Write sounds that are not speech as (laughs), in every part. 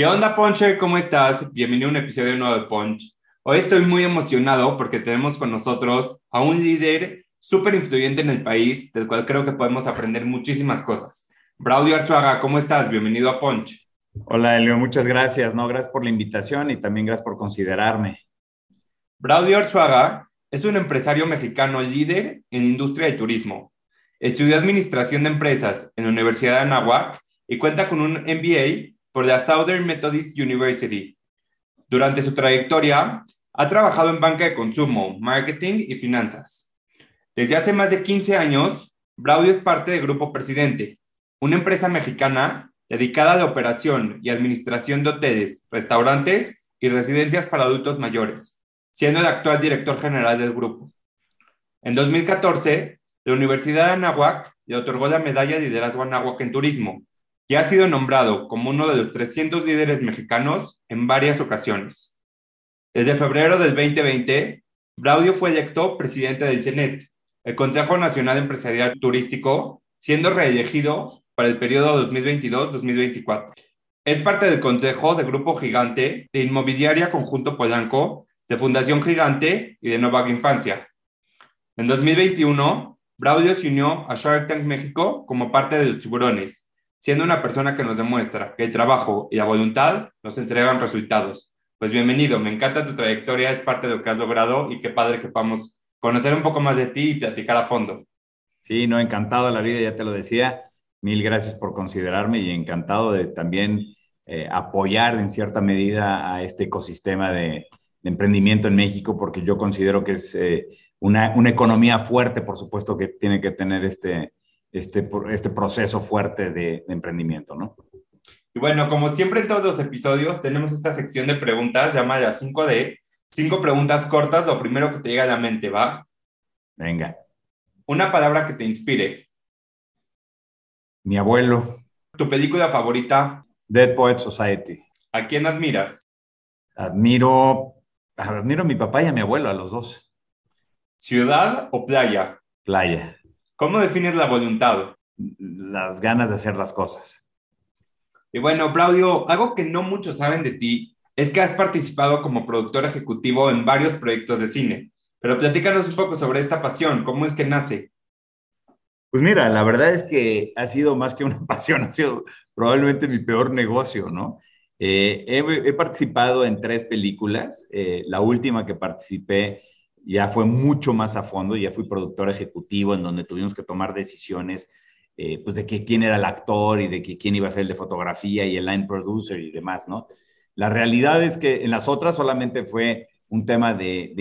¿Qué onda, Ponche? ¿Cómo estás? Bienvenido a un episodio nuevo de Punch. Hoy estoy muy emocionado porque tenemos con nosotros a un líder súper influyente en el país, del cual creo que podemos aprender muchísimas cosas. Braudio Arzuaga, ¿cómo estás? Bienvenido a Punch. Hola, Elio, muchas gracias. No, gracias por la invitación y también gracias por considerarme. Braudio Arzuaga es un empresario mexicano líder en industria de turismo. Estudió administración de empresas en la Universidad de Anáhuac y cuenta con un MBA por la Southern Methodist University. Durante su trayectoria, ha trabajado en banca de consumo, marketing y finanzas. Desde hace más de 15 años, Braudio es parte del Grupo Presidente, una empresa mexicana dedicada a la operación y administración de hoteles, restaurantes y residencias para adultos mayores, siendo el actual director general del grupo. En 2014, la Universidad de Anáhuac le otorgó la medalla de liderazgo Anáhuac en turismo, y ha sido nombrado como uno de los 300 líderes mexicanos en varias ocasiones. Desde febrero del 2020, Braudio fue electo presidente del CENET, el Consejo Nacional Empresarial Turístico, siendo reelegido para el periodo 2022-2024. Es parte del Consejo de Grupo Gigante, de Inmobiliaria Conjunto Polanco, de Fundación Gigante y de Nueva Infancia. En 2021, Braudio se unió a Shark Tank México como parte de los tiburones, siendo una persona que nos demuestra que el trabajo y la voluntad nos entregan resultados. Pues bienvenido, me encanta tu trayectoria, es parte de lo que has logrado y qué padre que podamos conocer un poco más de ti y platicar a fondo. Sí, no, encantado de la vida, ya te lo decía. Mil gracias por considerarme y encantado de también eh, apoyar en cierta medida a este ecosistema de, emprendimiento en México, porque yo considero que es eh, una, una, economía fuerte, por supuesto, que tiene que tener este, este, este proceso fuerte de, emprendimiento, ¿no? Y bueno, como siempre en todos los episodios, tenemos esta sección de preguntas llamada 5D. Cinco preguntas cortas, lo primero que te llega a la mente, ¿va? Venga. Una palabra que te inspire. Mi abuelo. ¿Tu película favorita? Dead Poet Society. ¿A quién admiras? Admiro, admiro a mi papá y a mi abuelo, a los dos. ¿Ciudad o playa? Playa. ¿Cómo defines la voluntad? Las ganas de hacer las cosas. Y bueno, Claudio, algo que no muchos saben de ti es que has participado como productor ejecutivo en varios proyectos de cine. Pero platícanos un poco sobre esta pasión, ¿cómo es que nace? Pues mira, la verdad es que ha sido más que una (laughs) pasión, ha sido probablemente mi peor negocio, ¿no? Eh, he, participado en tres películas. Eh, la última que participé ya fue mucho más a fondo, ya fui productor ejecutivo en donde tuvimos que tomar decisiones eh, pues de que quién era el actor y de que quién iba a ser el de fotografía y el line producer y demás, ¿no? La realidad es que en las otras solamente fue un tema de,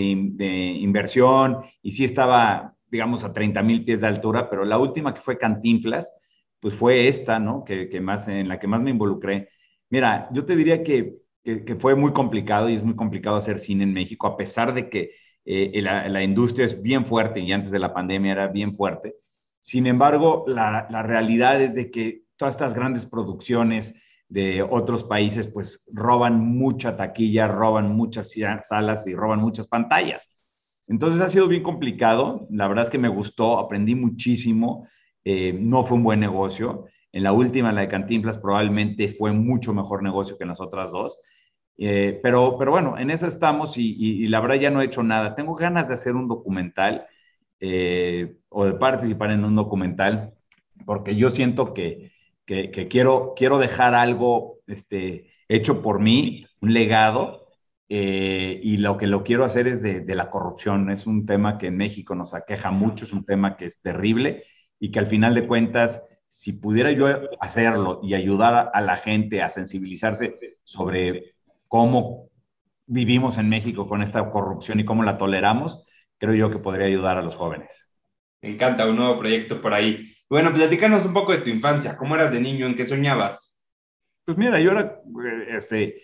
inversión y sí estaba, digamos, a 30 mil pies de altura, pero la última que fue Cantinflas, pues fue esta, ¿no? Que, que, más, en la que más me involucré. Mira, yo te diría que, que, que fue muy complicado y es muy complicado hacer cine en México, a pesar de que eh, la, industria es bien fuerte y antes de la pandemia era bien fuerte. Sin embargo, la, realidad es de que todas estas grandes producciones de otros países pues roban mucha taquilla, roban muchas salas y roban muchas pantallas. Entonces ha sido bien complicado, la verdad es que me gustó, aprendí muchísimo, eh, no fue un buen negocio. En la última, la de Cantinflas, probablemente fue mucho mejor negocio que en las otras dos. Eh, pero, pero bueno, en eso estamos y, la verdad ya no he hecho nada. Tengo ganas de hacer un documental eh, o de participar en un documental porque yo siento que, que, quiero, quiero dejar algo este, hecho por mí, un legado. Eh, y lo que lo quiero hacer es de, de, la corrupción. Es un tema que en México nos aqueja mucho, es un tema que es terrible y que al final de cuentas, si pudiera yo hacerlo y ayudar a la gente a sensibilizarse sobre cómo vivimos en México con esta corrupción y cómo la toleramos, creo yo que podría ayudar a los jóvenes. Me encanta un nuevo proyecto por ahí. Bueno, platícanos un poco de tu infancia. ¿Cómo eras de niño? ¿En qué soñabas? Pues mira, yo era, este,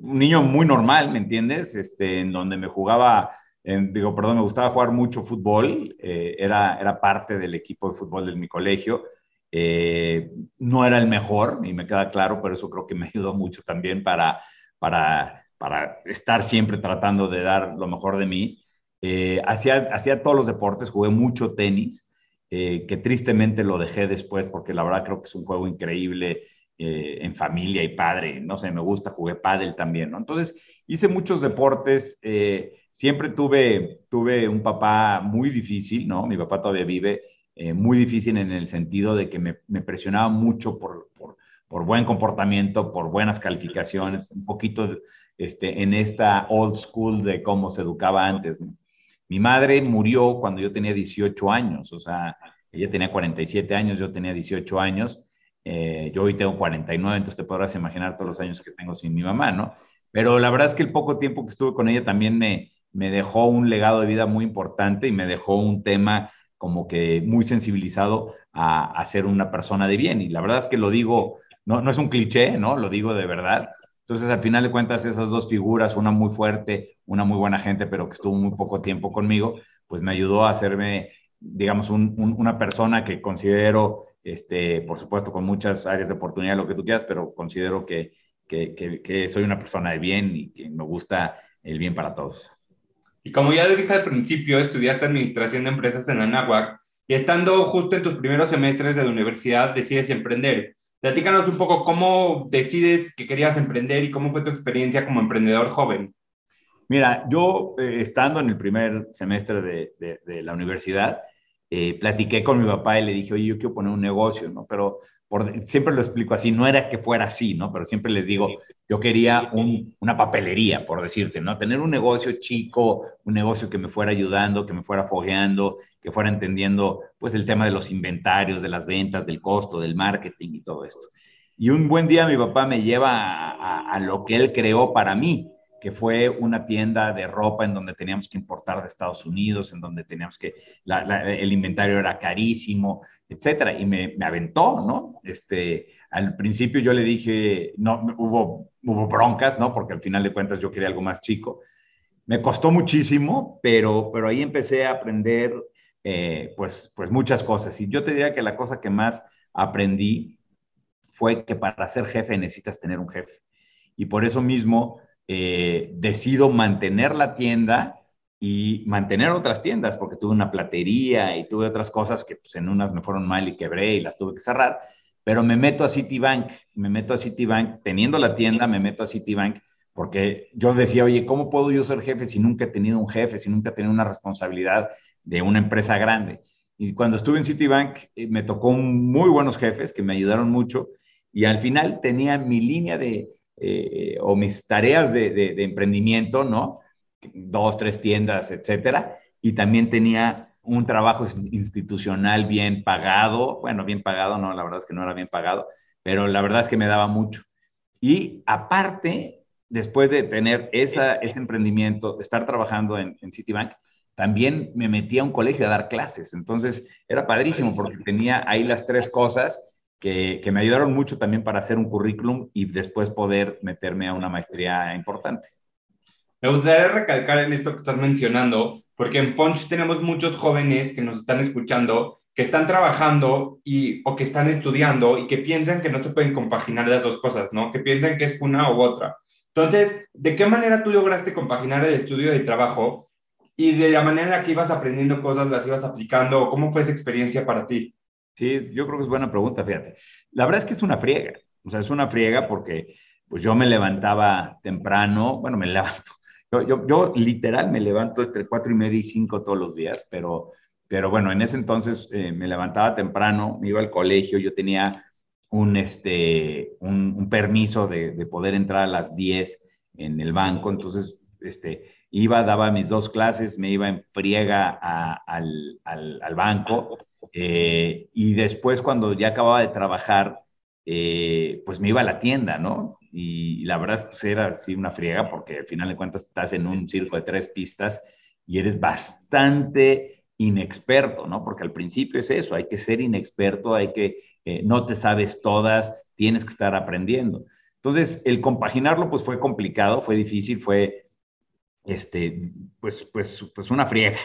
un niño muy normal, ¿me entiendes? Este, en donde me jugaba, digo, perdón, me gustaba jugar mucho fútbol, eh, era, era parte del equipo de fútbol de mi colegio. Eh, no era el mejor, y me queda claro, pero eso creo que me ayudó mucho también para, para, para estar siempre tratando de dar lo mejor de mí. Eh, hacía, todos los deportes, jugué mucho tenis, que tristemente lo dejé después porque la verdad creo que es un juego increíble eh, en familia y padre, no sé, me gusta, jugué pádel también, ¿no? Entonces, hice muchos deportes, eh, siempre tuve, tuve un papá muy difícil, ¿no? Mi papá todavía vive, eh, muy difícil en el sentido de que me, me presionaba mucho por, por, buen comportamiento, por buenas calificaciones, un poquito este, en esta old school de cómo se educaba antes. Mi madre murió cuando yo tenía 18 años, o sea, ella tenía 47 años, yo tenía 18 años, eh, yo hoy tengo 49, entonces te podrás imaginar todos los años que tengo sin mi mamá, ¿no? Pero la verdad es que el poco tiempo que estuve con ella también me, me dejó un legado de vida muy importante y me dejó un tema como que muy sensibilizado a, a ser una persona de bien. Y la verdad es que lo digo, no, no es un cliché, ¿no? Lo digo de verdad. Entonces, al final de cuentas, esas dos figuras, una muy fuerte, una muy buena gente, pero que estuvo muy poco tiempo conmigo, pues me ayudó a hacerme, digamos, un, una persona que considero este, por supuesto con muchas áreas de oportunidad, lo que tú quieras, pero considero que, que, que, soy una persona de bien y que me gusta el bien para todos. Y como ya dije al principio, estudiaste Administración de Empresas en Anáhuac y estando justo en tus primeros semestres de la universidad decides emprender. Platícanos un poco cómo decides que querías emprender y cómo fue tu experiencia como emprendedor joven. Mira, yo eh, estando en el primer semestre de, la universidad, eh, platiqué con mi papá y le dije, oye, yo quiero poner un negocio, ¿no? Pero siempre lo explico así, no era que fuera así, ¿no? Pero siempre les digo, yo quería una papelería, por decirte, ¿no? Tener un negocio chico, un negocio que me fuera ayudando, que me fuera fogueando, que fuera entendiendo, pues, el tema de los inventarios, de las ventas, del costo, del marketing y todo esto. Y un buen día mi papá me lleva a lo que él creó para mí que fue una tienda de ropa en donde teníamos que importar de Estados Unidos, en donde teníamos que, el inventario era carísimo, etcétera, y me, me, aventó, ¿no? Este, al principio yo le dije, no, hubo, hubo broncas, ¿no? Porque al final de cuentas yo quería algo más chico. Me costó muchísimo, pero, pero ahí empecé a aprender, eh, pues, pues muchas cosas. Y yo te diría que la cosa que más aprendí fue que para ser jefe necesitas tener un jefe. Y por eso mismo eh, decido mantener la tienda y mantener otras tiendas, porque tuve una platería y tuve otras cosas que pues, en unas me fueron mal y quebré y las tuve que cerrar, pero me meto a Citibank, me meto a Citibank, teniendo la tienda, me meto a Citibank, porque yo decía, oye, ¿cómo puedo yo ser jefe si nunca he tenido un jefe, si nunca he tenido una responsabilidad de una empresa grande? Y cuando estuve en Citibank, eh, me tocó muy buenos jefes que me ayudaron mucho y al final tenía mi línea de, eh, o mis tareas de, emprendimiento, ¿no? Dos, tres tiendas, etcétera. Y también tenía un trabajo institucional bien pagado. Bueno, bien pagado, no, la verdad es que no era bien pagado, pero la verdad es que me daba mucho. Y aparte, después de tener esa, ese emprendimiento, de estar trabajando en, en Citibank, también me metí a un colegio a dar clases. Entonces, era padrísimo porque tenía ahí las tres cosas que, me ayudaron mucho también para hacer un currículum y después poder meterme a una maestría importante. Me gustaría recalcar en esto que estás mencionando, porque en Punch tenemos muchos jóvenes que nos están escuchando, que están trabajando y, o que están estudiando y que piensan que no se pueden compaginar las dos cosas, ¿no? Que piensan que es una u otra. Entonces, ¿de qué manera tú lograste compaginar el estudio y el trabajo? Y de la manera en la que ibas aprendiendo cosas, las ibas aplicando, ¿cómo fue esa experiencia para ti? Sí, yo creo que es buena pregunta, fíjate. La verdad es que es una friega, o sea, es una friega porque pues yo me levantaba temprano, bueno, me (laughs) levanto, yo, yo, yo literal me levanto entre cuatro y media y cinco todos los días, pero, pero bueno, en ese entonces eh, me levantaba temprano, me iba al colegio, yo tenía un, este, un, permiso de, de, poder entrar a las 10 en el banco, entonces este, iba, daba mis dos clases, me iba en friega a, al, al, al banco, eh, y después cuando ya acababa de trabajar, eh, pues me iba a la tienda, ¿no? Y, la verdad pues era así una friega porque al final de cuentas estás en un circo de tres pistas y eres bastante inexperto, ¿no? Porque al principio es eso, hay que ser inexperto, hay que, eh, no te sabes todas, tienes que estar aprendiendo. Entonces, el compaginarlo pues fue complicado, fue difícil, fue este, pues, pues, pues una friega,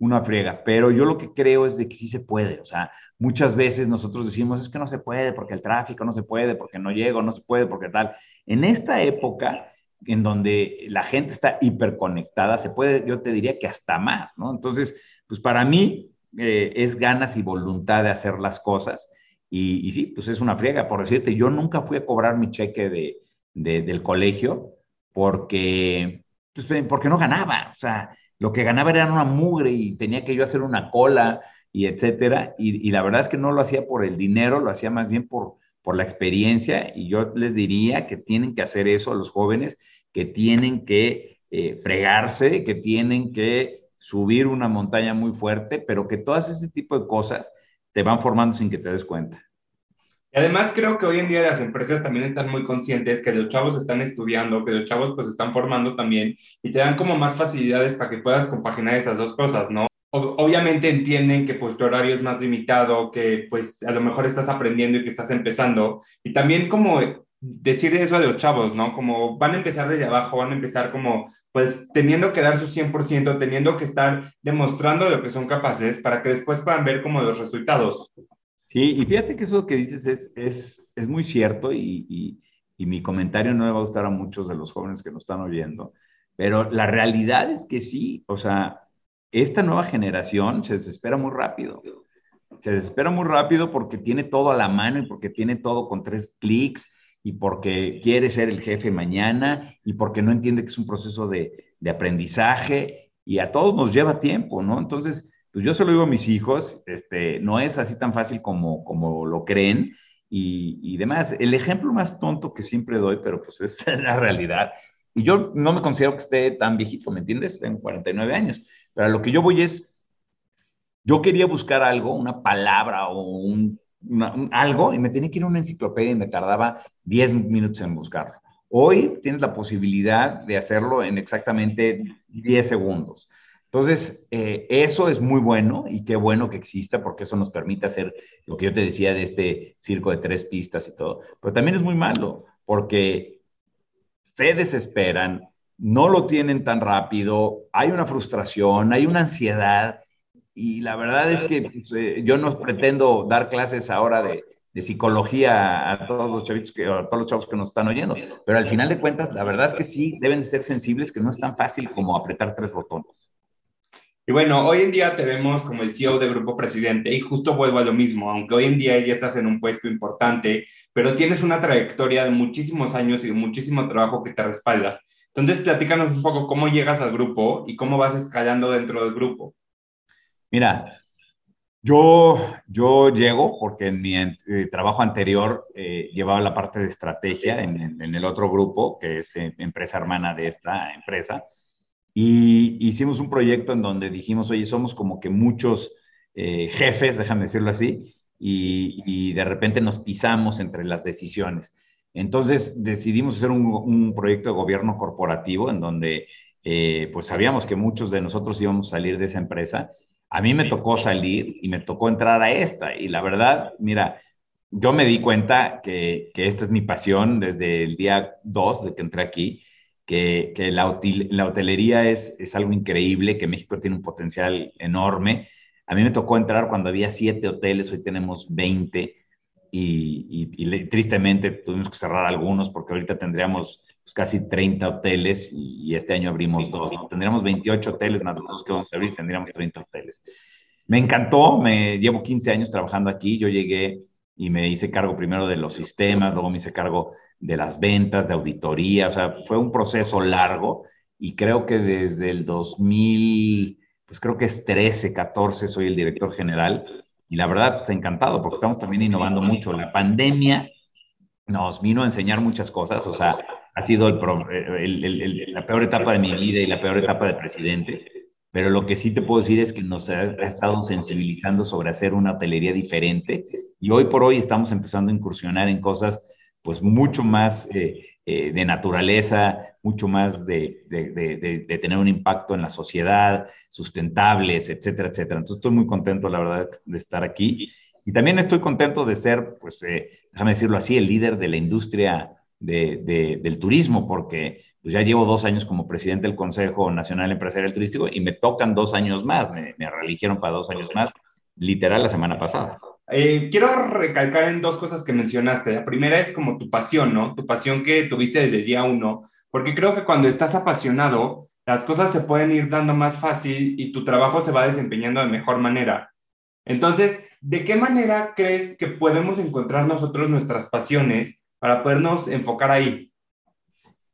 una friega. Pero yo lo que creo es de que sí se puede. O sea, muchas veces nosotros decimos, es que no se puede porque el tráfico no se puede, porque no llego, no se puede, porque tal. En esta época en donde la gente está hiperconectada, se puede, yo te diría que hasta más, ¿no? Entonces, pues para mí eh, es ganas y voluntad de hacer las cosas. Y, sí, pues es una friega, por decirte, yo nunca fui a cobrar mi cheque de, del colegio porque, pues, porque no ganaba, o sea, lo que ganaba era una mugre y tenía que yo hacer una cola y etcétera, y, la verdad es que no lo hacía por el dinero, lo hacía más bien por, por la experiencia, y yo les diría que tienen que hacer eso a los jóvenes, que tienen que eh, fregarse, que tienen que subir una montaña muy fuerte, pero que todas ese tipo de cosas te van formando sin que te des cuenta. Y además creo que hoy en día las empresas también están muy conscientes que los chavos están estudiando, que los chavos pues están formando también y te dan como más facilidades para que puedas compaginar esas dos cosas, ¿no? obviamente entienden que pues tu horario es más limitado, que pues a lo mejor estás aprendiendo y que estás empezando. Y también como decir eso a los chavos, ¿no? Como van a empezar desde abajo, van a empezar como pues teniendo que dar su 100%, teniendo que estar demostrando lo que son capaces para que después puedan ver como los resultados. Sí, y fíjate que eso que dices es, es, es muy cierto y, y, y mi comentario no le va a gustar a muchos de los jóvenes que nos están oyendo, pero la realidad es que sí, o sea, esta nueva generación se desespera muy rápido. Se desespera muy rápido porque tiene todo a la mano y porque tiene todo con tres clics y porque quiere ser el jefe mañana y porque no entiende que es un proceso de, de aprendizaje y a todos nos lleva tiempo, ¿no? Entonces, pues yo se lo digo a mis hijos, este, no es así tan fácil como, como lo creen y, y demás. El ejemplo más tonto que siempre doy, pero pues es (laughs) la realidad. Y yo no me considero que esté tan viejito, ¿me entiendes? Tengo 49 años pero lo que yo voy es, yo quería buscar algo, una palabra o un, algo, y me tenía que ir a una enciclopedia y me tardaba 10 minutos en buscarlo. Hoy tienes la posibilidad de hacerlo en exactamente 10 segundos. Entonces, eh, eso es muy bueno y qué bueno que exista porque eso nos permite hacer lo que yo te decía de este circo de tres pistas y todo. Pero también es muy malo porque se desesperan, no lo tienen tan rápido, hay una frustración, hay una ansiedad y la verdad es que pues, eh, yo no pretendo dar clases ahora de, psicología a todos los chavitos que, a todos los chavos que nos están oyendo, pero al final de cuentas, la verdad es que sí deben de ser sensibles, que no es tan fácil como apretar tres botones. Y bueno, hoy en día te vemos como el CEO de Grupo Presidente y justo vuelvo a lo mismo, aunque hoy en día ya estás en un puesto importante, pero tienes una trayectoria de muchísimos años y de muchísimo trabajo que te respalda. Entonces, platícanos un poco cómo llegas al grupo y cómo vas escalando dentro del grupo. Mira, yo, yo llego porque en mi eh, trabajo anterior eh, llevaba la parte de estrategia en, en, el otro grupo, que es eh, empresa hermana de esta empresa, y hicimos un proyecto en donde dijimos, oye, somos como que muchos jefes, déjame decirlo así, y, y de repente nos pisamos entre las decisiones. Entonces decidimos hacer un, proyecto de gobierno corporativo en donde eh, pues sabíamos que muchos de nosotros íbamos a salir de esa empresa. A mí me tocó salir y me tocó entrar a esta. Y la verdad, mira, yo me di cuenta que, esta es mi pasión desde el día 2 de que entré aquí, que, la, la, hotelería es, es algo increíble, que México tiene un potencial enorme. A mí me tocó entrar cuando había siete hoteles, hoy tenemos 20 y, tristemente tuvimos que cerrar algunos porque ahorita tendríamos pues, casi 30 hoteles y, este año abrimos dos, Tendríamos 28 hoteles más los que vamos a abrir, tendríamos 30 hoteles. Me encantó, me llevo 15 años trabajando aquí, yo llegué y me hice cargo primero de los sistemas, luego me hice cargo de las ventas, de auditoría, o sea, fue un proceso largo y creo que desde el 2000, pues creo que es 13, 14, soy el director general y la verdad, pues encantado porque estamos también innovando mucho. La pandemia nos vino a enseñar muchas cosas, o sea, ha sido el, la peor etapa de mi vida y la peor etapa de presidente, pero lo que sí te puedo decir es que nos ha, estado sensibilizando sobre hacer una hotelería diferente y hoy por hoy estamos empezando a incursionar en cosas pues mucho más eh, eh, de naturaleza, mucho más de, tener un impacto en la sociedad, sustentables, etcétera, etcétera. Entonces estoy muy contento, la verdad, de estar aquí. Y también estoy contento de ser, pues, eh, déjame decirlo así, el líder de la industria del turismo, porque pues ya llevo dos años como presidente del Consejo Nacional Empresarial Turístico y me tocan dos años más, me, me reeligieron para dos años más, literal la semana pasada. Eh, quiero recalcar en dos cosas que mencionaste. La primera es como tu pasión, ¿no? Tu pasión que tuviste desde día uno, porque creo que cuando estás apasionado, las cosas se pueden ir dando más fácil y tu trabajo se va desempeñando de mejor manera. Entonces, ¿de qué manera crees que podemos encontrar nosotros nuestras pasiones para podernos enfocar ahí?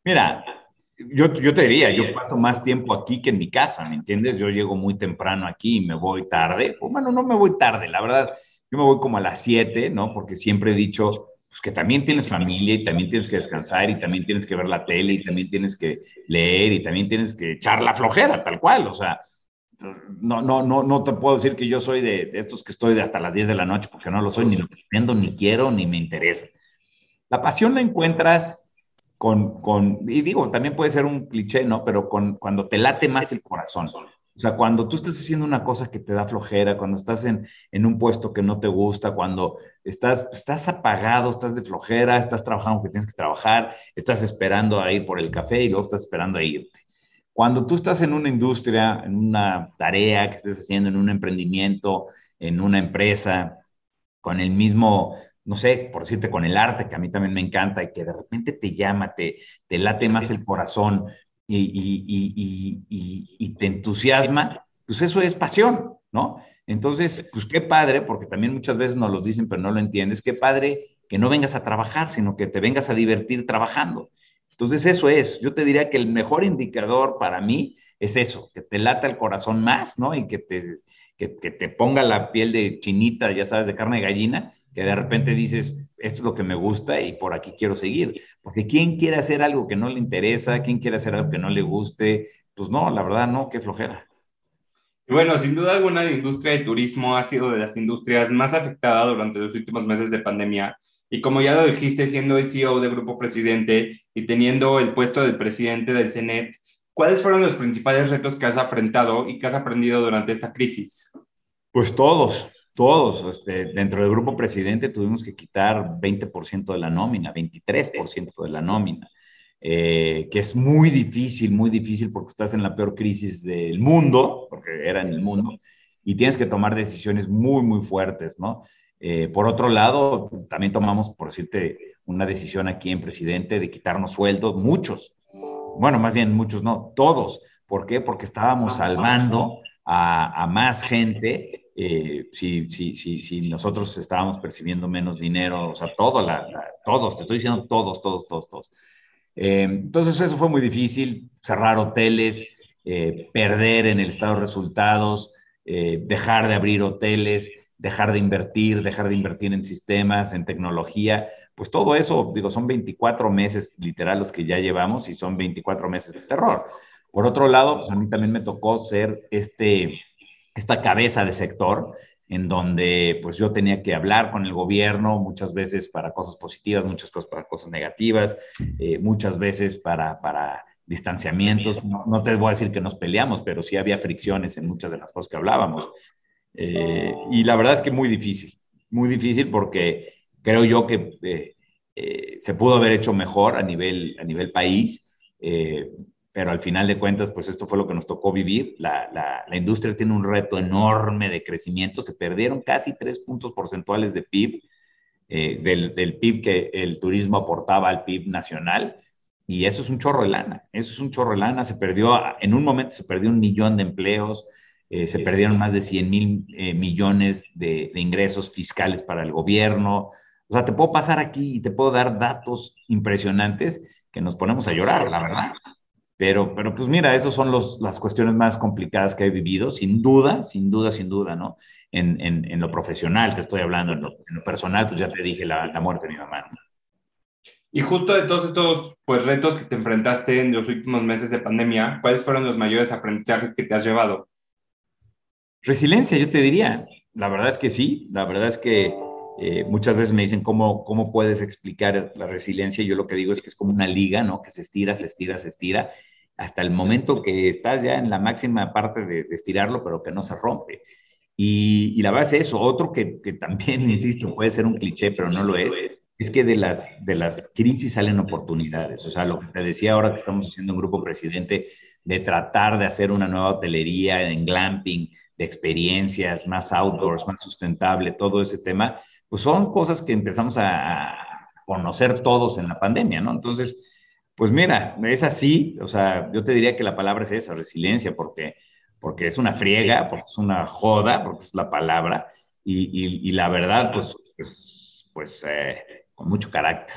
Mira, yo, yo te diría, yo paso más tiempo aquí que en mi casa, ¿me entiendes? Yo llego muy temprano aquí y me voy tarde. Pues, bueno, no me voy tarde, la verdad, yo me voy como a las 7, ¿no? Porque siempre he dicho pues, que también tienes familia y también tienes que descansar y también tienes que ver la tele y también tienes que leer y también tienes que echar la flojera, tal cual, o sea, no, no, no, no te puedo decir que yo soy de, estos que estoy de hasta las 10 de la noche, porque no lo soy, ni lo pretendo, ni quiero, ni me interesa. La pasión la encuentras con, con, y digo, también puede ser un cliché, ¿no? Pero con, cuando te late más el corazón. O sea, cuando tú estás haciendo una cosa que te da flojera, cuando estás en, en un puesto que no te gusta, cuando estás, estás apagado, estás de flojera, estás trabajando que tienes que trabajar, estás esperando a ir por el café y luego estás esperando a irte. Cuando tú estás en una industria, en una tarea que estés haciendo, en un emprendimiento, en una empresa, con el mismo, no sé, por decirte, con el arte, que a mí también me encanta y que de repente te llama, te, te late más el corazón y, y, y, y, te entusiasma, pues eso es pasión, ¿no? Entonces, pues qué padre, porque también muchas veces nos lo dicen, pero no lo entiendes, qué padre que no vengas a trabajar, sino que te vengas a divertir trabajando. Entonces, eso es. Yo te diría que el mejor indicador para mí es eso, que te lata el corazón más, ¿no? Y que te, que, te ponga la piel de chinita, ya sabes, de carne de gallina, que de repente dices, esto es lo que me gusta y por aquí quiero seguir. Porque ¿quién quiere hacer algo que no le interesa? ¿Quién quiere hacer algo que no le guste? Pues no, la verdad no, qué flojera. Bueno, sin duda alguna, la industria de turismo ha sido de las industrias más afectadas durante los últimos meses de pandemia y como ya lo dijiste, siendo el CEO de Grupo Presidente y teniendo el puesto del presidente del CENET, ¿cuáles fueron los principales retos que has afrontado y que has aprendido durante esta crisis? Pues todos, todos. Este, dentro del Grupo Presidente tuvimos que quitar 20% de la nómina, 23% de la nómina. Eh, que es muy difícil, muy difícil porque estás en la peor crisis del mundo, porque era en el mundo, y tienes que tomar decisiones muy, muy fuertes, ¿no? Eh, por otro lado, también tomamos, por decirte, una decisión aquí en presidente de quitarnos sueldos, muchos, bueno, más bien muchos no, todos. ¿Por qué? Porque estábamos salvando a, más gente. Eh, si, si, si, si, nosotros estábamos percibiendo menos dinero, o sea, todo la, todos, te estoy diciendo todos, todos, todos, todos. Eh, entonces eso fue muy difícil, cerrar hoteles, perder en el estado de resultados, dejar de abrir hoteles, dejar de invertir, dejar de invertir en sistemas, en tecnología, pues todo eso, digo, son 24 meses literal los que ya llevamos y son 24 meses de terror. Por otro lado, pues a mí también me tocó ser este, esta cabeza de sector en donde pues yo tenía que hablar con el gobierno muchas veces para cosas positivas, muchas cosas para cosas negativas, eh, muchas veces para, para distanciamientos. No, no, te voy a decir que nos peleamos, pero sí había fricciones en muchas de las cosas que hablábamos. Eh, y la verdad es que muy difícil, muy difícil porque creo yo que eh, eh, se pudo haber hecho mejor a nivel, a nivel país, pero al final de cuentas, pues esto fue lo que nos tocó vivir. La, la, la, industria tiene un reto enorme de crecimiento, se perdieron casi tres puntos porcentuales de PIB, del, del PIB que el turismo aportaba al PIB nacional. Y eso es un chorro de lana, eso es un chorro de lana, se perdió, en un momento se perdió un millón de empleos, eh, se perdieron más de 100 mil eh, millones de, ingresos fiscales para el gobierno. O sea, te puedo pasar aquí y te puedo dar datos impresionantes que nos ponemos a llorar, la verdad. Pero, pero pues mira, esas son los, las cuestiones más complicadas que he vivido, sin duda, sin duda, sin duda, ¿no? En, en, en lo profesional te estoy hablando, en lo, personal, pues ya te dije la, la muerte de mi mamá. Y justo de todos estos pues, retos que te enfrentaste en los últimos meses de pandemia, ¿cuáles fueron los mayores aprendizajes que te has llevado? Resiliencia, yo te diría. La verdad es que sí, la verdad es que eh, muchas veces me dicen cómo, cómo puedes explicar la resiliencia. Yo lo que digo es que es como una liga, ¿no? Que se estira, se estira, se estira, hasta el momento que estás ya en la máxima parte de, estirarlo, pero que no se rompe. Y, y, la verdad es eso. Otro que, que también, (laughs) insisto, puede ser un cliché, pero no lo es, es que de las, de las crisis salen oportunidades. O sea, lo que te decía ahora que estamos haciendo un grupo presidente de tratar de hacer una nueva hotelería en glamping, de experiencias, más outdoors, más sustentable, todo ese tema, pues son cosas que empezamos a, conocer todos en la pandemia, ¿no? Entonces, pues mira, es así, o sea, yo te diría que la palabra es esa, resiliencia, porque, porque es una friega, porque es una joda, porque es la palabra, y, la verdad, pues, pues, pues eh, con mucho carácter.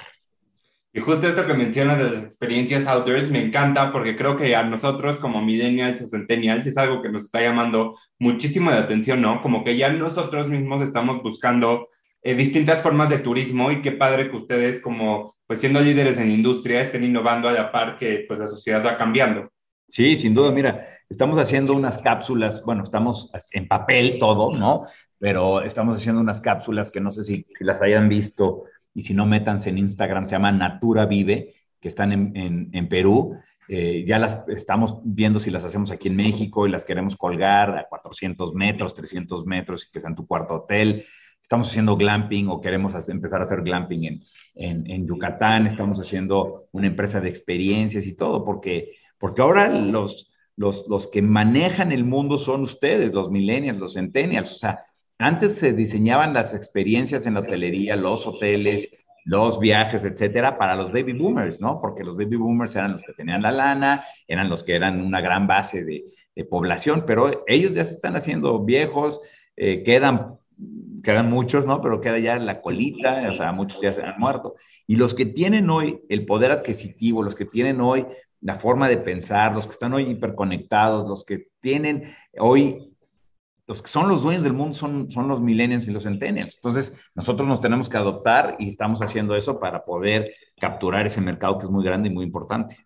Y justo esto que mencionas de las experiencias outdoors me encanta porque creo que a nosotros como millennials o centennials es algo que nos está llamando muchísimo de atención, ¿no? Como que ya nosotros mismos estamos buscando eh, distintas formas de turismo y qué padre que ustedes como pues siendo líderes en industria estén innovando a la par que pues la sociedad va cambiando. Sí, sin duda, mira, estamos haciendo unas cápsulas, bueno, estamos en papel todo, ¿no? Pero estamos haciendo unas cápsulas que no sé si, si las hayan visto y si no, métanse en Instagram, se llama Natura Vive, que están en, Perú. Eh, ya las estamos viendo si las hacemos aquí en México y las queremos colgar a 400 metros, 300 metros y que sea en tu cuarto hotel. Estamos haciendo glamping o queremos empezar a hacer glamping en, en, Yucatán. Estamos haciendo una empresa de experiencias y todo, porque, porque ahora los, los, los que manejan el mundo son ustedes, los millennials, los centennials. O sea, antes se diseñaban las experiencias en la hotelería, los hoteles, los viajes, etcétera, para los baby boomers, ¿no? Porque los baby boomers eran los que tenían la lana, eran los que eran una gran base de, población, pero ellos ya se están haciendo viejos, eh, quedan, quedan muchos, ¿no? Pero queda ya la colita, o sea, muchos ya se han muerto. Y los que tienen hoy el poder adquisitivo, los que tienen hoy la forma de pensar, los que están hoy hiperconectados, los que tienen hoy los que son los dueños del mundo son, son los millennials y los centennials. Entonces, nosotros nos tenemos que adoptar y estamos haciendo eso para poder capturar ese mercado que es muy grande y muy importante.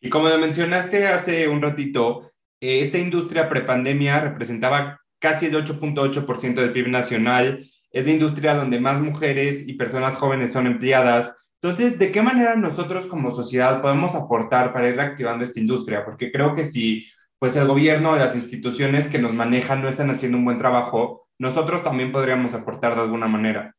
Y como mencionaste hace un ratito, eh, esta industria prepandemia representaba casi el 8.8% del PIB nacional. Es la industria donde más mujeres y personas jóvenes son empleadas. Entonces, ¿de qué manera nosotros como sociedad podemos aportar para ir reactivando esta industria? Porque creo que si pues el gobierno, las instituciones que nos manejan no están haciendo un buen trabajo, nosotros también podríamos aportar de alguna manera.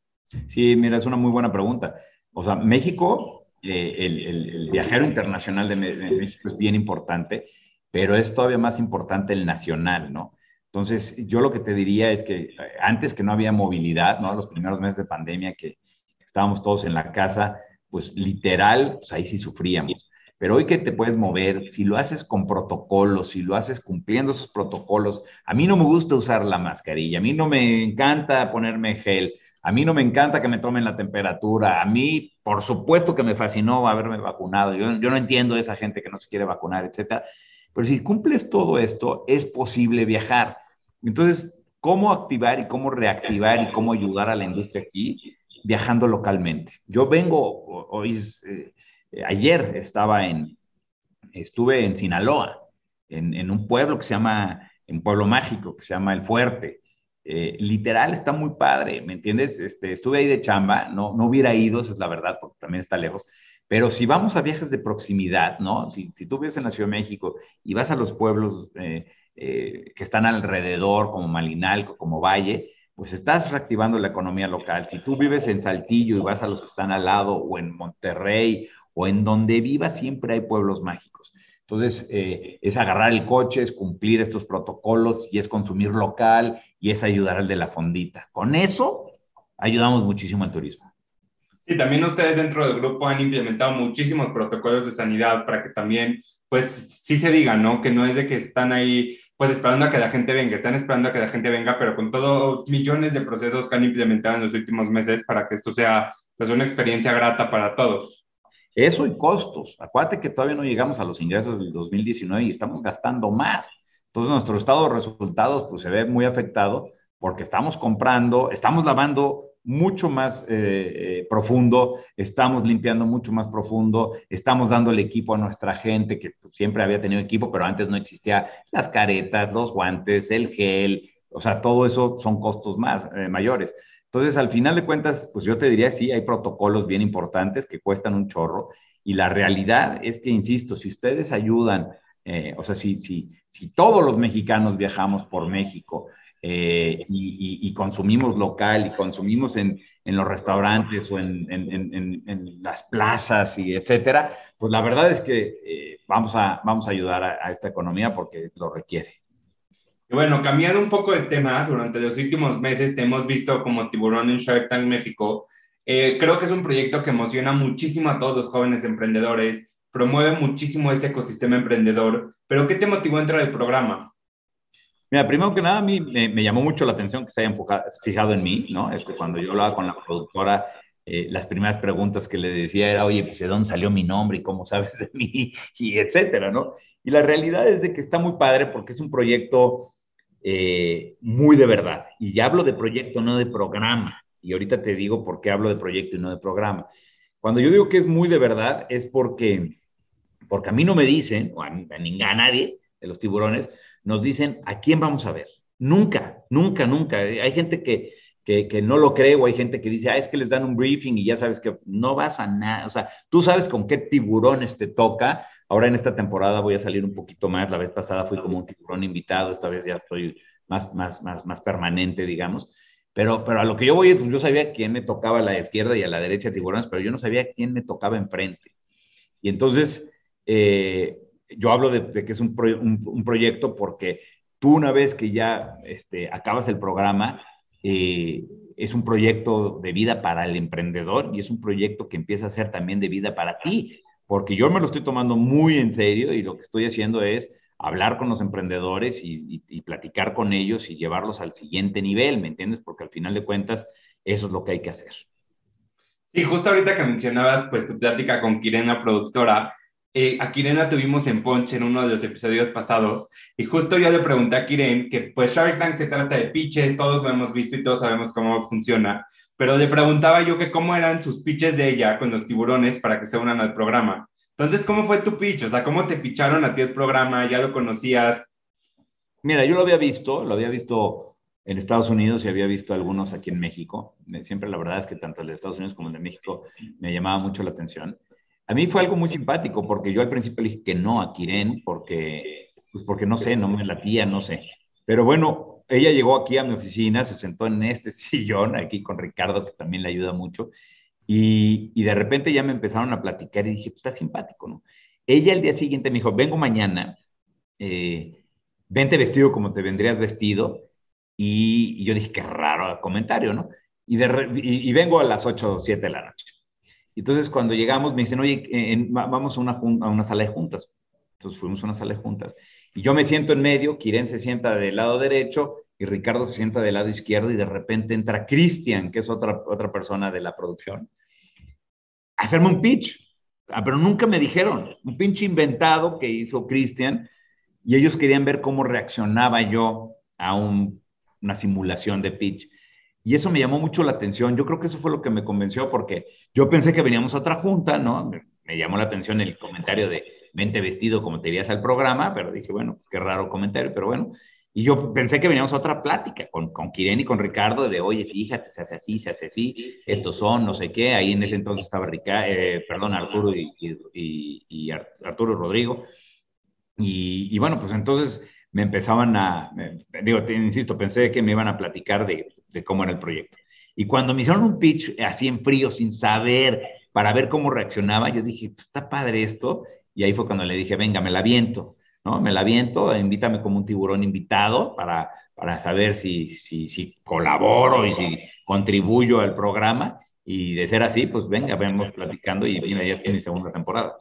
Sí, mira, es una muy buena pregunta. O sea, México, eh, el, viajero internacional de, México es bien importante, pero es todavía más importante el nacional, ¿no? Entonces, yo lo que te diría es que eh, antes que no había movilidad, ¿no? Los primeros meses de pandemia que estábamos todos en la casa, pues literal, pues ahí sí sufríamos. Pero hoy que te puedes mover, si lo haces con protocolos, si lo haces cumpliendo esos protocolos, a mí no me gusta usar la mascarilla, a mí no me encanta ponerme gel, a mí no me encanta que me tomen la temperatura, a mí, por supuesto que me fascinó haberme vacunado, yo, no entiendo esa gente que no se quiere vacunar, etcétera. Pero si cumples todo esto, es posible viajar. Entonces, ¿cómo activar y cómo reactivar y cómo ayudar a la industria aquí? Viajando localmente. Yo vengo, hoy eh, ayer estaba en, estuve en Sinaloa, en, un pueblo que se llama, un pueblo mágico que se llama El Fuerte. Eh, literal está muy padre, ¿me entiendes? Este, estuve ahí de chamba, no, no hubiera ido, esa es la verdad, porque también está lejos, pero si vamos a viajes de proximidad, ¿no? Si, si tú vives en la Ciudad de México y vas a los pueblos eh, que están alrededor, como Malinalco, como Valle, pues estás reactivando la economía local. Si tú vives en Saltillo y vas a los que están al lado, o en Monterrey, o en donde viva siempre hay pueblos mágicos. Entonces, eh, es agarrar el coche, es cumplir estos protocolos y es consumir local y es ayudar al de la fondita. Con eso, ayudamos muchísimo al turismo. Sí, también ustedes dentro del grupo han implementado muchísimos protocolos de sanidad para que también, pues, sí se diga, ¿no? Que no es de que están ahí, pues, esperando a que la gente venga, están esperando a que la gente venga, pero con todos millones de procesos que han implementado en los últimos meses para que esto sea, pues, una experiencia grata para todos. Eso y costos. Acuérdate que todavía no llegamos a los ingresos del 2019 y estamos gastando más. Entonces nuestro estado de resultados pues se ve muy afectado porque estamos comprando, estamos lavando mucho más eh, eh, profundo, estamos limpiando mucho más profundo, estamos dando el equipo a nuestra gente que pues, siempre había tenido equipo, pero antes no existía las caretas, los guantes, el gel, o sea, todo eso son costos más eh, mayores. Entonces, al final de cuentas, pues yo te diría, sí, hay protocolos bien importantes que cuestan un chorro y la realidad es que, insisto, si ustedes ayudan, eh, o sea, si, si, si todos los mexicanos viajamos por México eh, y, consumimos local y consumimos en, en los restaurantes o en, en, las plazas y etcétera, pues la verdad es que eh, vamos, a, vamos a ayudar a, esta economía porque lo requiere. bueno, cambiando un poco de tema, durante los últimos meses te hemos visto como tiburón en Shark Tank México. Eh, creo que es un proyecto que emociona muchísimo a todos los jóvenes emprendedores, promueve muchísimo este ecosistema emprendedor, pero ¿qué te motivó a entrar al programa? Mira, primero que nada, a mí me, llamó mucho la atención que se haya fijado en mí, ¿no? Este, cuando yo hablaba con la productora, eh, las primeras preguntas que le decía era, oye, pues, ¿de dónde salió mi nombre y cómo sabes de mí? (laughs) Y etcétera, ¿no? Y la realidad es de que está muy padre porque es un proyecto eh, muy de verdad. Y ya hablo de proyecto, no de programa. Y ahorita te digo por qué hablo de proyecto y no de programa. Cuando yo digo que es muy de verdad, es porque, porque a mí no me dicen, o a, a nadie de los tiburones, nos dicen a quién vamos a ver. Nunca, nunca, nunca. Hay gente que, que, no lo cree o hay gente que dice, ah, es que les dan un briefing y ya sabes que no vas a nada. O sea, tú sabes con qué tiburones te toca. Ahora en esta temporada voy a salir un poquito más. La vez pasada fui como un tiburón invitado, esta vez ya estoy más, más, más, más permanente, digamos. Pero, pero a lo que yo voy, pues yo sabía quién me tocaba a la izquierda y a la derecha de tiburones, pero yo no sabía quién me tocaba enfrente. Y entonces, eh, yo hablo de, que es un, proyecto porque tú una vez que ya este, acabas el programa, eh, es un proyecto de vida para el emprendedor y es un proyecto que empieza a ser también de vida para ti, porque yo me lo estoy tomando muy en serio y lo que estoy haciendo es hablar con los emprendedores y, platicar con ellos y llevarlos al siguiente nivel, ¿me entiendes? Porque al final de cuentas, eso es lo que hay que hacer. Sí, justo ahorita que mencionabas, pues tu plática con Kirena, productora, eh, a Kirena tuvimos en Ponche en uno de los episodios pasados y justo yo le pregunté a Kiren que pues Shark Tank se trata de pitches, todos lo hemos visto y todos sabemos cómo funciona, pero le preguntaba yo que cómo eran sus pitches de ella con los tiburones para que se unan al programa. Entonces, ¿cómo fue tu pitch? O sea, ¿cómo te picharon a ti el programa? ¿Ya lo conocías? Mira, yo lo había visto, lo había visto en Estados Unidos y había visto algunos aquí en México. Siempre la verdad es que tanto el de Estados Unidos como el de México me llamaba mucho la atención. A mí fue algo muy simpático porque yo al principio le dije que no a Kiren porque, pues porque no sé, no me latía, no sé. Pero bueno, ella llegó aquí a mi oficina, se sentó en este (laughs) sillón aquí con Ricardo, que también le ayuda mucho, y, y de repente ya me empezaron a platicar y dije, pues está simpático, ¿no? Ella el día siguiente me dijo, vengo mañana, eh, vente vestido como te vendrías vestido, y, yo dije, qué raro comentario, ¿no? Y, de, y vengo a las 8 o 7 de la noche. Entonces, cuando llegamos, me dicen, oye, vamos a una, sala de juntas. Entonces, fuimos a una sala de juntas. Y yo me siento en medio, Kiren se sienta del lado derecho y Ricardo se sienta del lado izquierdo y de repente entra Cristian, que es otra, otra persona de la producción, a hacerme un pitch. Ah, pero nunca me dijeron, un pinche inventado que hizo Cristian y ellos querían ver cómo reaccionaba yo a una simulación de pitch. Y eso me llamó mucho la atención. Yo creo que eso fue lo que me convenció porque yo pensé que veníamos a otra junta, ¿no? Me, llamó la atención el comentario de mente vestido como te irías al programa, pero dije, bueno, pues qué raro comentario, pero bueno. Y yo pensé que veníamos a otra plática con, con Kiren y con Ricardo de, oye, fíjate, se hace así, se hace así, estos son, no sé qué. Ahí en ese entonces estaba Ricardo, eh, perdón, Arturo y, y, y, Arturo Rodrigo. Y, y, bueno, pues entonces me empezaban a, digo, te, insisto, pensé que me iban a platicar de, de cómo era el proyecto. Y cuando me hicieron un pitch así en frío, sin saber, para ver cómo reaccionaba, yo dije, pues está padre esto. Y ahí fue cuando le dije, venga, me la viento, ¿no? Me la viento, invítame como un tiburón invitado para, para saber si, si, si colaboro y si contribuyo al programa. Y de ser así, pues venga, vemos platicando y mira, ya tiene segunda temporada.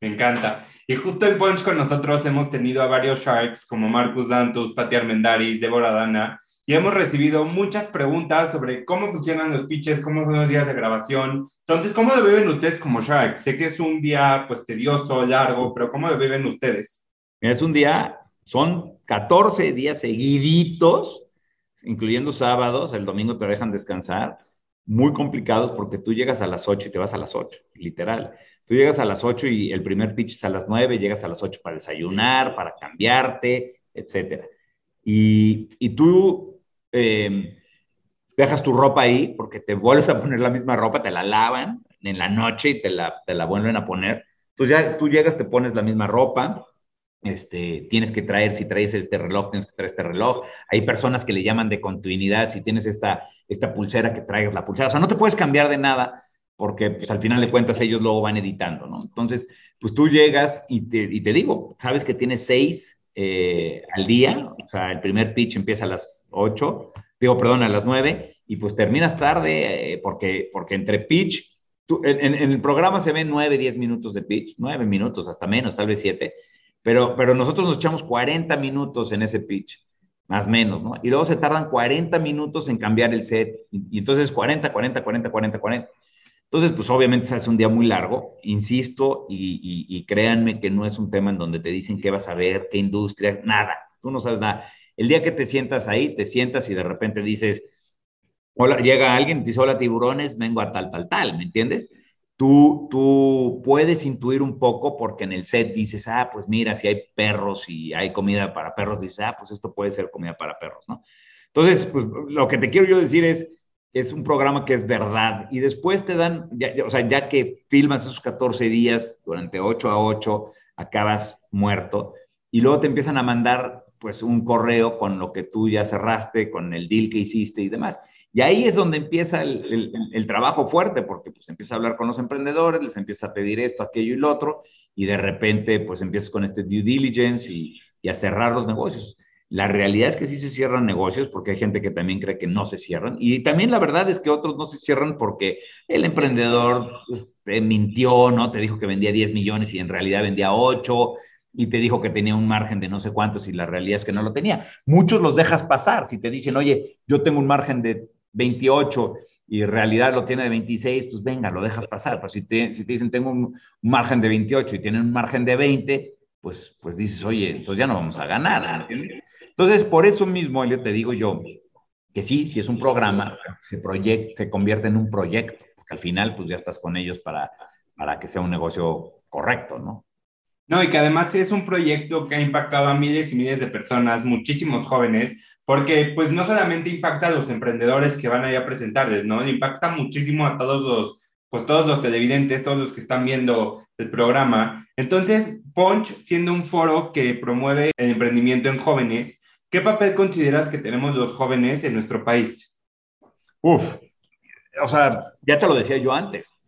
Me encanta. Y justo en Punch con nosotros hemos tenido a varios Sharks como Marcus Dantus, Pati Armendaris, Débora Dana, y hemos recibido muchas preguntas sobre cómo funcionan los pitches, cómo son los días de grabación. Entonces, ¿cómo lo viven ustedes como Sharks? Sé que es un día pues tedioso, largo, pero ¿cómo lo viven ustedes? Es un día, son 14 días seguiditos, incluyendo sábados, el domingo te dejan descansar, muy complicados porque tú llegas a las 8 y te vas a las 8, literal. Tú llegas a las 8 y el primer pitch es a las 9, llegas a las 8 para desayunar, para cambiarte, etc. Y, y tú eh, dejas tu ropa ahí porque te vuelves a poner la misma ropa, te la lavan en la noche y te la, te la vuelven a poner. Entonces ya tú llegas, te pones la misma ropa, este, tienes que traer, si traes este reloj, tienes que traer este reloj. Hay personas que le llaman de continuidad, si tienes esta, esta pulsera que traigas la pulsera. O sea, no te puedes cambiar de nada porque pues, al final de cuentas ellos luego van editando, ¿no? Entonces, pues tú llegas y te, y te digo, sabes que tienes seis eh, al día, o sea, el primer pitch empieza a las ocho, digo, perdón, a las nueve, y pues terminas tarde eh, porque, porque entre pitch, tú, en, en, el programa se ven nueve, diez minutos de pitch, nueve minutos, hasta menos, tal vez siete, pero, pero nosotros nos echamos 40 minutos en ese pitch, más menos, ¿no? Y luego se tardan 40 minutos en cambiar el set, y, y entonces 40, 40, 40, 40, 40. Entonces, pues obviamente se hace un día muy largo, insisto, y, y, créanme que no es un tema en donde te dicen qué vas a ver, qué industria, nada, tú no sabes nada. El día que te sientas ahí, te sientas y de repente dices, hola, llega alguien, te dice, hola tiburones, vengo a tal, tal, tal, ¿me entiendes? Tú, tú puedes intuir un poco porque en el set dices, ah, pues mira, si hay perros y hay comida para perros, dices, ah, pues esto puede ser comida para perros, ¿no? Entonces, pues lo que te quiero yo decir es, es un programa que es verdad. Y después te dan, ya, o sea, ya que filmas esos 14 días, durante 8 a 8, acabas muerto. Y luego te empiezan a mandar, pues, un correo con lo que tú ya cerraste, con el deal que hiciste y demás. Y ahí es donde empieza el, trabajo fuerte, porque pues empieza a hablar con los emprendedores, les empieza a pedir esto, aquello y lo otro, y de repente, pues empiezas con este due diligence y a cerrar los negocios. La realidad es que sí se cierran negocios porque hay gente que también cree que no se cierran. Y también la verdad es que otros no se cierran porque el emprendedor pues, te mintió, ¿no? Te dijo que vendía 10 millones y en realidad vendía 8 y te dijo que tenía un margen de no sé cuántos y la realidad es que no lo tenía. Muchos los dejas pasar. Si te dicen, oye, yo tengo un margen de 28 y en realidad lo tiene de 26, pues venga, lo dejas pasar. Pero si te, si te dicen, tengo un, margen de 28 y tienen un margen de 20, pues, pues dices, oye, entonces ya no vamos a ganar, ¿entiendes? Entonces, por eso mismo, Elio, te digo yo que sí, si es un programa, se, proyect, se convierte en un proyecto, porque al final, pues ya estás con ellos para, para que sea un negocio correcto, ¿no? No, y que además es un proyecto que ha impactado a miles y miles de personas, muchísimos jóvenes, porque pues no solamente impacta a los emprendedores que van ahí a presentarles, ¿no? Impacta muchísimo a todos los, pues todos los televidentes, todos los que están viendo el programa. Entonces, Punch, siendo un foro que promueve el emprendimiento en jóvenes, ¿qué papel consideras que tenemos los jóvenes en nuestro país? Uf, o sea, ya te lo decía yo antes,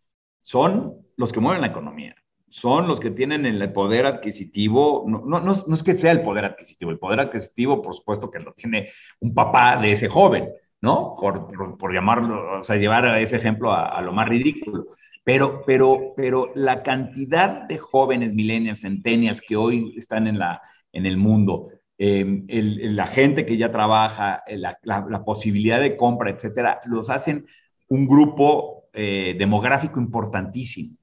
son los que mueven la economía son los que tienen el poder adquisitivo, no, no, no, es que sea el poder adquisitivo, el poder adquisitivo, por supuesto, que lo tiene un papá de ese joven, ¿no? Por, por, llamarlo, o sea, llevar ese ejemplo a, a, lo más ridículo. Pero, pero, pero la cantidad de jóvenes millennials, centennials que hoy están en, la, en el mundo, eh, el, la gente que ya trabaja, la, la, la, posibilidad de compra, etcétera, los hacen un grupo eh, demográfico importantísimo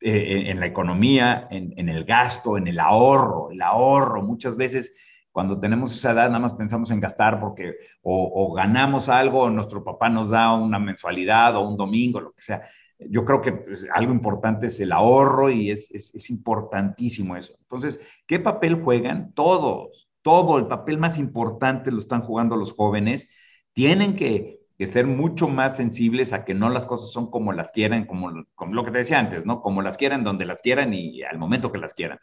eh, en la economía, en, en, el gasto, en el ahorro. El ahorro, muchas veces cuando tenemos esa edad nada más pensamos en gastar porque o, o ganamos algo, o nuestro papá nos da una mensualidad o un domingo, lo que sea. Yo creo que pues, algo importante es el ahorro y es, es, es importantísimo eso. Entonces, ¿qué papel juegan? Todos, todo el papel más importante lo están jugando los jóvenes. Tienen que, ser mucho más sensibles a que no las cosas son como las quieran, como, lo que te decía antes, ¿no? Como las quieran, donde las quieran y al momento que las quieran.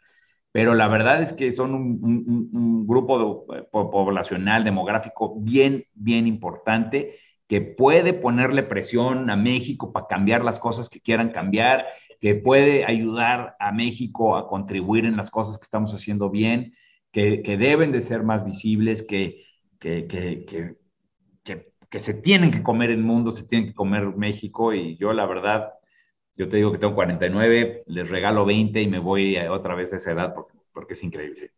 Pero la verdad es que son un, grupo de, poblacional, demográfico bien, bien importante que puede ponerle presión a México para cambiar las cosas que quieran cambiar, que puede ayudar a México a contribuir en las cosas que estamos haciendo bien, que, que deben de ser más visibles, que, que, que, que, se tienen que comer el mundo, se tienen que comer México y yo la verdad, yo te digo que tengo 49, les regalo 20 y me voy otra vez a esa edad porque, porque es increíble.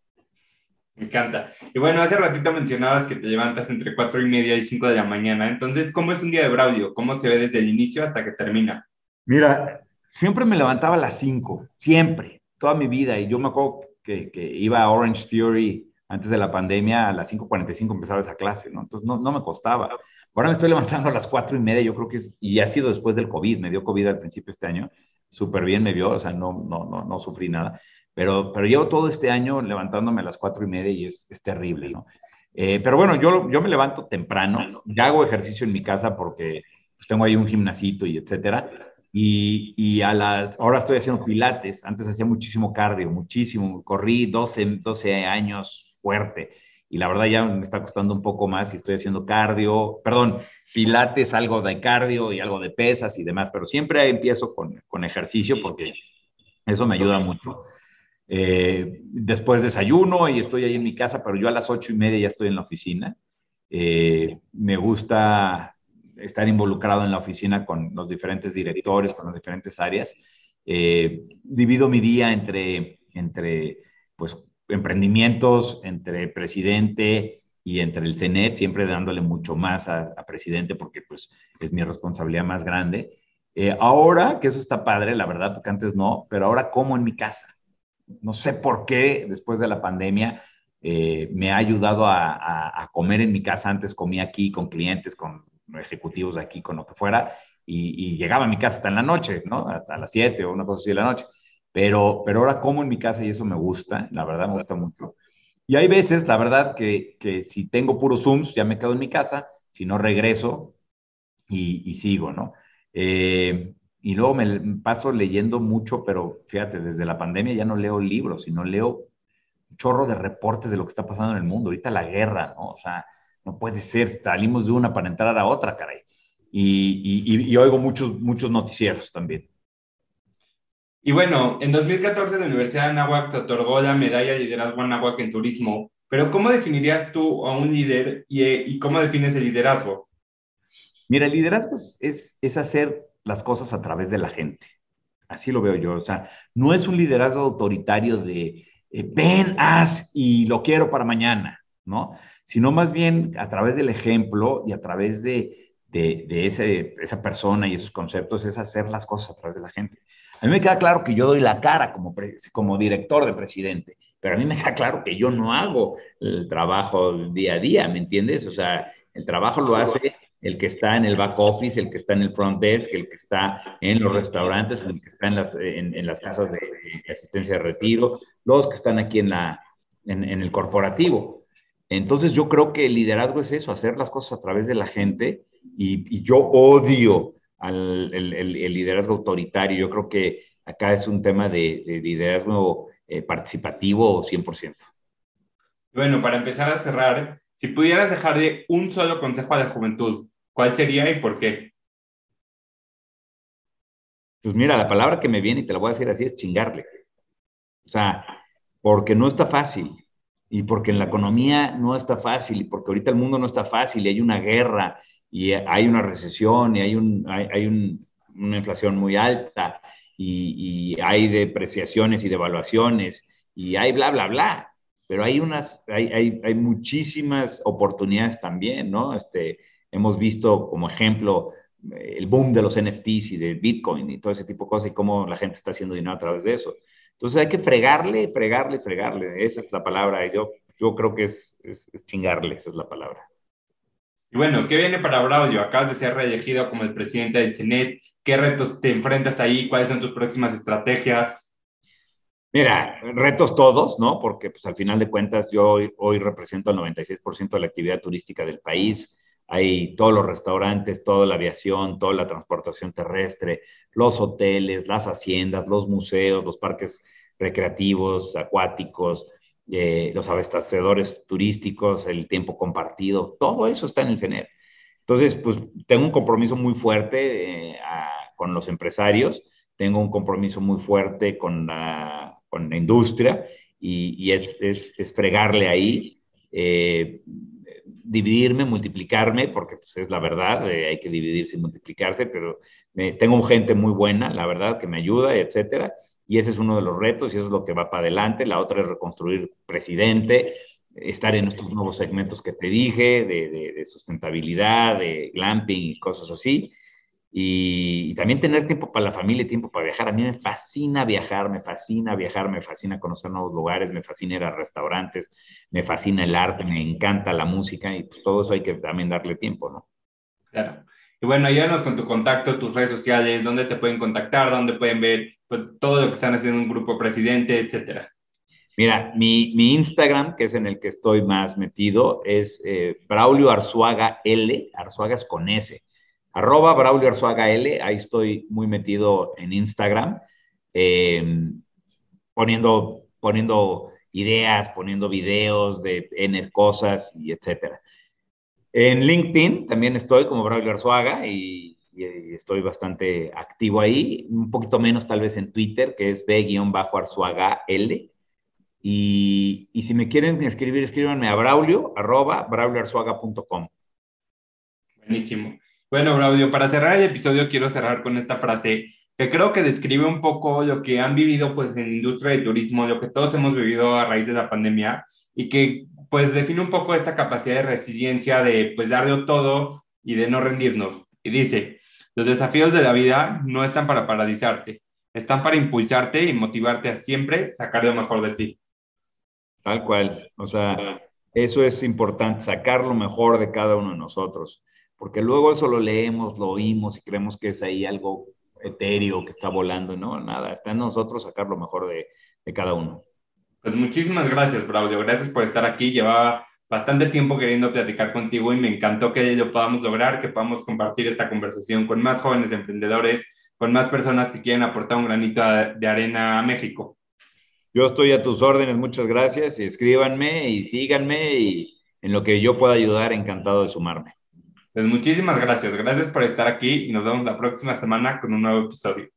Me encanta. Y bueno, hace ratito mencionabas que te levantas entre cuatro y media y cinco de la mañana. Entonces, ¿cómo es un día de Braudio? ¿Cómo se ve desde el inicio hasta que termina? Mira, siempre me levantaba a las cinco, siempre, toda mi vida. Y yo me acuerdo que, que iba a Orange Theory antes de la pandemia, a las 5.45 empezaba esa clase, ¿no? Entonces, no, no me costaba. Ahora me estoy levantando a las cuatro y media, yo creo que es, y ha sido después del COVID, me dio COVID al principio este año, súper bien me vio, o sea, no, no, no, no sufrí nada pero, pero llevo todo este año levantándome a las cuatro y media y es, es terrible, ¿no? Eh, pero bueno, yo, yo me levanto temprano, ya hago ejercicio en mi casa porque pues, tengo ahí un gimnasito y etcétera. Y, y, a las, ahora estoy haciendo pilates, antes hacía muchísimo cardio, muchísimo, corrí 12, 12 años fuerte y la verdad ya me está costando un poco más y estoy haciendo cardio, perdón, pilates, algo de cardio y algo de pesas y demás, pero siempre empiezo con, con ejercicio porque eso me ayuda mucho. Eh, después desayuno y estoy ahí en mi casa, pero yo a las ocho y media ya estoy en la oficina. Eh, me gusta estar involucrado en la oficina con los diferentes directores, con las diferentes áreas. Eh, divido mi día entre, entre pues, emprendimientos, entre presidente y entre el CENET, siempre dándole mucho más a, presidente porque pues, es mi responsabilidad más grande. ahora, que eso está padre, la verdad, porque antes no, pero ahora como en mi casa no sé por qué después de la pandemia eh, me ha ayudado a, comer en mi casa. Antes comía aquí con clientes, con ejecutivos aquí, con lo que fuera, y, llegaba a mi casa hasta en la noche, ¿no? Hasta las 7 o una cosa así de la noche. Pero, pero ahora como en mi casa y eso me gusta, la verdad me gusta mucho. Y hay veces, la verdad, que, que si tengo puros Zooms, ya me quedo en mi casa, si no regreso y, y sigo, ¿no? Eh, y luego me paso leyendo mucho, pero fíjate, desde la pandemia ya no leo libros, sino leo chorro de reportes de lo que está pasando en el mundo. Ahorita la guerra, ¿no? O sea, no puede ser, salimos de una para entrar a otra, caray. Y, y, oigo muchos, muchos noticieros también. Y bueno, en 2014 la Universidad de Anáhuac te otorgó la medalla de liderazgo Anáhuac en turismo, pero ¿cómo definirías tú a un líder y, y cómo defines el liderazgo? Mira, el liderazgo es, es hacer las cosas a través de la gente. Así lo veo yo. O sea, no es un liderazgo autoritario de eh, ven, haz y lo quiero para mañana, ¿no? Sino más bien a través del ejemplo y a través de, de, ese, esa persona y esos conceptos es hacer las cosas a través de la gente. A mí me queda claro que yo doy la cara como, como director de presidente, pero a mí me queda claro que yo no hago el trabajo día a día, ¿me entiendes? O sea, el trabajo lo hace el que está en el back office, el que está en el front desk, el que está en los restaurantes, el que está en las, en, las casas de, asistencia de retiro, los que están aquí en, la, en, el corporativo. Entonces yo creo que el liderazgo es eso, hacer las cosas a través de la gente y, yo odio al, el, liderazgo autoritario. Yo creo que acá es un tema de, liderazgo eh, participativo 100%. Bueno, para empezar a cerrar, si pudieras dejar de un solo consejo a la juventud, ¿Cuál sería y por qué? Pues mira, la palabra que me viene, y te la voy a decir así, es chingarle. O sea, porque no está fácil, y porque en la economía no está fácil, y porque ahorita el mundo no está fácil, y hay una guerra, y hay una recesión, y hay, un, hay, una inflación muy alta, y, hay depreciaciones y devaluaciones, y hay bla, bla, bla. Pero hay unas, hay, hay, hay muchísimas oportunidades también, ¿no? Este, Hemos visto como ejemplo eh, el boom de los NFTs y de Bitcoin y todo ese tipo de cosas y cómo la gente está haciendo dinero a través de eso. Entonces hay que fregarle, fregarle, fregarle. Esa es la palabra. Yo, yo creo que es, chingarle, esa es la palabra. Y bueno, ¿qué viene para Braulio? Acabas de ser reelegido como el presidente del CENET. ¿Qué retos te enfrentas ahí? ¿Cuáles son tus próximas estrategias? Mira, retos todos, ¿no? Porque pues al final de cuentas yo hoy, hoy represento el 96% de la actividad turística del país hay todos los restaurantes, toda la aviación, toda la transportación terrestre, los hoteles, las haciendas, los museos, los parques recreativos, acuáticos, eh, los abastecedores turísticos, el tiempo compartido, todo eso está en el CENER. Entonces, pues tengo un compromiso muy fuerte eh, con los empresarios, tengo un compromiso muy fuerte con la, con la industria y, es, es, fregarle ahí. Eh, dividirme, multiplicarme, porque pues, es la verdad, eh, hay que dividirse y multiplicarse, pero tengo gente muy buena, la verdad, que me ayuda, etcétera, y ese es uno de los retos y eso es lo que va para adelante. La otra es reconstruir presidente, estar en estos nuevos segmentos que te dije, de, de sustentabilidad, de glamping y cosas así y, también tener tiempo para la familia y tiempo para viajar. A mí me fascina viajar, me fascina viajar, me fascina conocer nuevos lugares, me fascina ir a restaurantes, me fascina el arte, me encanta la música y pues todo eso hay que también darle tiempo, ¿no? Claro. Y bueno, ayúdanos con tu contacto, tus redes sociales, dónde te pueden contactar, dónde pueden ver pues, todo lo que están haciendo un grupo presidente, etcétera. Mira, mi, mi, Instagram, que es en el que estoy más metido, es eh, Braulio Arzuaga L, Arzuaga es con S arroba Braulio Arzuaga L, ahí estoy muy metido en Instagram, em, poniendo, poniendo ideas, poniendo videos de N cosas y etcétera. En LinkedIn también estoy como Braulio Arzuaga y, estoy bastante activo ahí, un poquito menos tal vez en Twitter, que es B-Arzuaga L. Y, y, si me quieren escribir, escríbanme a braulio, arroba, braulioarzuaga.com. Buenísimo. Bueno, Braulio, para cerrar el episodio quiero cerrar con esta frase que creo que describe un poco lo que han vivido pues en la industria del turismo, lo que todos hemos vivido a raíz de la pandemia y que pues define un poco esta capacidad de resiliencia de pues darlo todo y de no rendirnos. Y dice, los desafíos de la vida no están para paralizarte, están para impulsarte y motivarte a siempre sacar lo mejor de ti. Tal cual, o sea, eso es importante, sacar lo mejor de cada uno de nosotros, porque luego eso lo leemos, lo oímos y creemos que es ahí algo etéreo que está volando, no, nada, está en nosotros sacar lo mejor de, de cada uno. Pues muchísimas gracias, Braulio. Gracias por estar aquí. Llevaba bastante tiempo queriendo platicar contigo y me encantó que lo podamos lograr, que podamos compartir esta conversación con más jóvenes emprendedores, con más personas que quieren aportar un granito de arena a México. Yo estoy a tus órdenes, muchas gracias. Escríbanme y síganme y en lo que yo pueda ayudar, encantado de sumarme. Pues muchísimas gracias. Gracias por estar aquí y nos vemos la próxima semana con un nuevo episodio.